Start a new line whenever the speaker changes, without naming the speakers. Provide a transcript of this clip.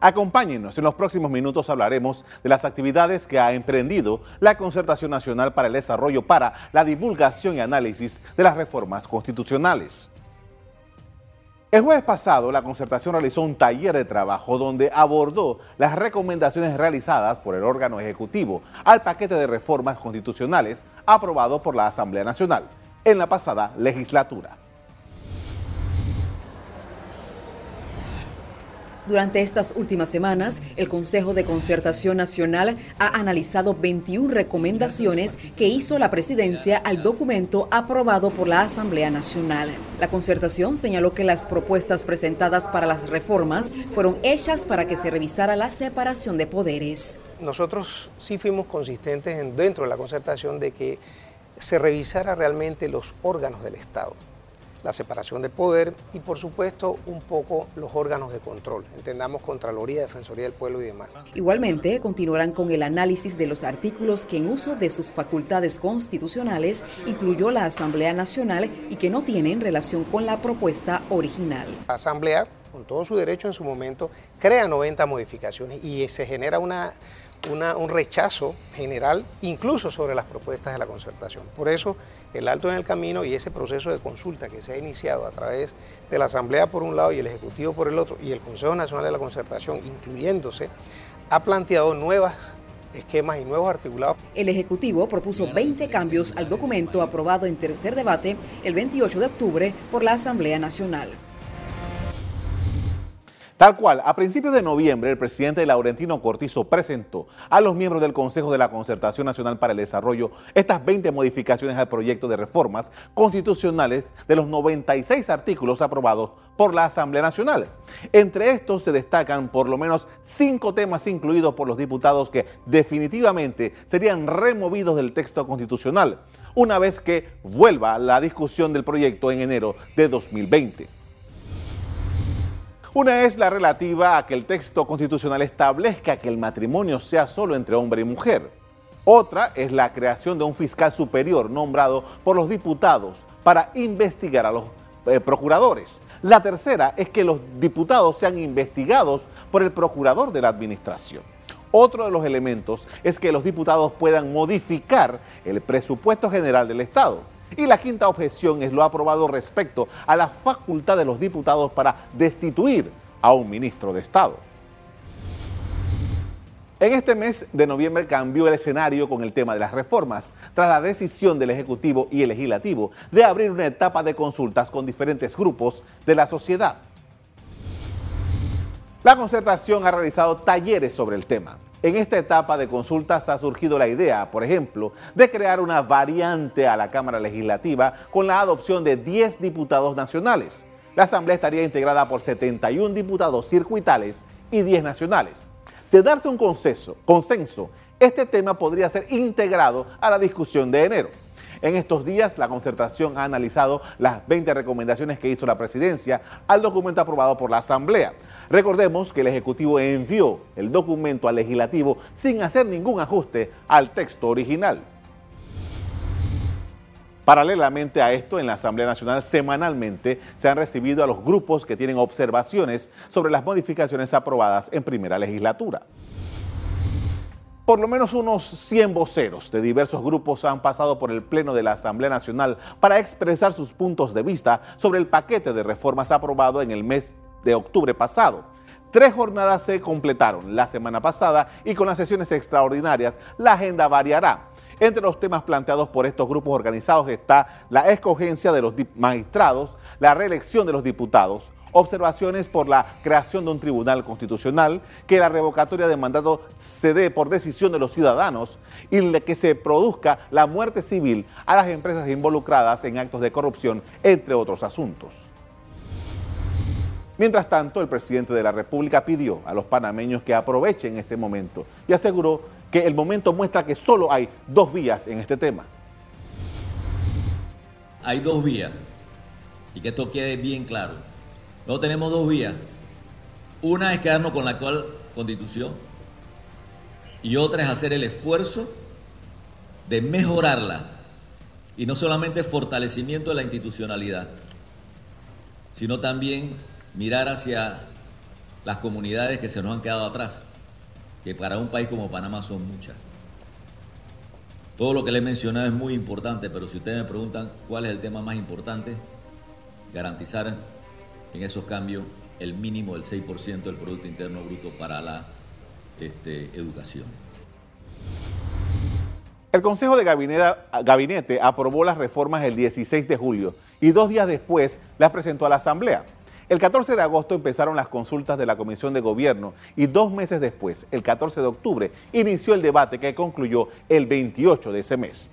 Acompáñenos, en los próximos minutos hablaremos de las actividades que ha emprendido la Concertación Nacional para el Desarrollo para la divulgación y análisis de las reformas constitucionales. El jueves pasado, la concertación realizó un taller de trabajo donde abordó las recomendaciones realizadas por el órgano ejecutivo al paquete de reformas constitucionales aprobado por la Asamblea Nacional en la pasada legislatura.
Durante estas últimas semanas, el Consejo de Concertación Nacional ha analizado 21 recomendaciones que hizo la presidencia al documento aprobado por la Asamblea Nacional. La concertación señaló que las propuestas presentadas para las reformas fueron hechas para que se revisara la separación de poderes.
Nosotros sí fuimos consistentes dentro de la concertación de que se revisara realmente los órganos del Estado la separación de poder y por supuesto un poco los órganos de control, entendamos Contraloría, Defensoría del Pueblo y demás.
Igualmente, continuarán con el análisis de los artículos que en uso de sus facultades constitucionales incluyó la Asamblea Nacional y que no tienen relación con la propuesta original.
La Asamblea, con todo su derecho en su momento, crea 90 modificaciones y se genera una un rechazo general incluso sobre las propuestas de la concertación. Por eso el alto en el camino y ese proceso de consulta que se ha iniciado a través de la Asamblea por un lado y el Ejecutivo por el otro y el Consejo Nacional de la Concertación incluyéndose, ha planteado nuevas esquemas y nuevos articulados.
El Ejecutivo propuso 20 cambios al documento aprobado en tercer debate el 28 de octubre por la Asamblea Nacional.
Tal cual, a principios de noviembre, el presidente Laurentino Cortizo presentó a los miembros del Consejo de la Concertación Nacional para el Desarrollo estas 20 modificaciones al proyecto de reformas constitucionales de los 96 artículos aprobados por la Asamblea Nacional. Entre estos se destacan por lo menos cinco temas incluidos por los diputados que definitivamente serían removidos del texto constitucional, una vez que vuelva la discusión del proyecto en enero de 2020. Una es la relativa a que el texto constitucional establezca que el matrimonio sea solo entre hombre y mujer. Otra es la creación de un fiscal superior nombrado por los diputados para investigar a los eh, procuradores. La tercera es que los diputados sean investigados por el procurador de la administración. Otro de los elementos es que los diputados puedan modificar el presupuesto general del Estado y la quinta objeción es lo aprobado respecto a la facultad de los diputados para destituir a un ministro de Estado. En este mes de noviembre cambió el escenario con el tema de las reformas, tras la decisión del Ejecutivo y el Legislativo de abrir una etapa de consultas con diferentes grupos de la sociedad. La concertación ha realizado talleres sobre el tema. En esta etapa de consultas ha surgido la idea, por ejemplo, de crear una variante a la Cámara Legislativa con la adopción de 10 diputados nacionales. La Asamblea estaría integrada por 71 diputados circuitales y 10 nacionales. De darse un consenso, consenso, este tema podría ser integrado a la discusión de enero. En estos días, la concertación ha analizado las 20 recomendaciones que hizo la presidencia al documento aprobado por la Asamblea. Recordemos que el Ejecutivo envió el documento al legislativo sin hacer ningún ajuste al texto original. Paralelamente a esto, en la Asamblea Nacional semanalmente se han recibido a los grupos que tienen observaciones sobre las modificaciones aprobadas en primera legislatura. Por lo menos unos 100 voceros de diversos grupos han pasado por el Pleno de la Asamblea Nacional para expresar sus puntos de vista sobre el paquete de reformas aprobado en el mes de octubre pasado. Tres jornadas se completaron la semana pasada y con las sesiones extraordinarias la agenda variará. Entre los temas planteados por estos grupos organizados está la escogencia de los magistrados, la reelección de los diputados, observaciones por la creación de un tribunal constitucional, que la revocatoria de mandato se dé por decisión de los ciudadanos y que se produzca la muerte civil a las empresas involucradas en actos de corrupción, entre otros asuntos. Mientras tanto, el presidente de la República pidió a los panameños que aprovechen este momento y aseguró que el momento muestra que solo hay dos vías en este tema.
Hay dos vías y que esto quede bien claro. No tenemos dos vías. Una es quedarnos con la actual constitución y otra es hacer el esfuerzo de mejorarla y no solamente fortalecimiento de la institucionalidad, sino también mirar hacia las comunidades que se nos han quedado atrás, que para un país como Panamá son muchas. Todo lo que le he mencionado es muy importante, pero si ustedes me preguntan cuál es el tema más importante, garantizar en esos cambios el mínimo del 6% del Producto Interno Bruto para la este, educación.
El Consejo de Gabinete, aprobó las reformas el 16 de julio y dos días después las presentó a la Asamblea. El 14 de agosto empezaron las consultas de la Comisión de Gobierno y dos meses después, el 14 de octubre, inició el debate que concluyó el 28 de ese mes.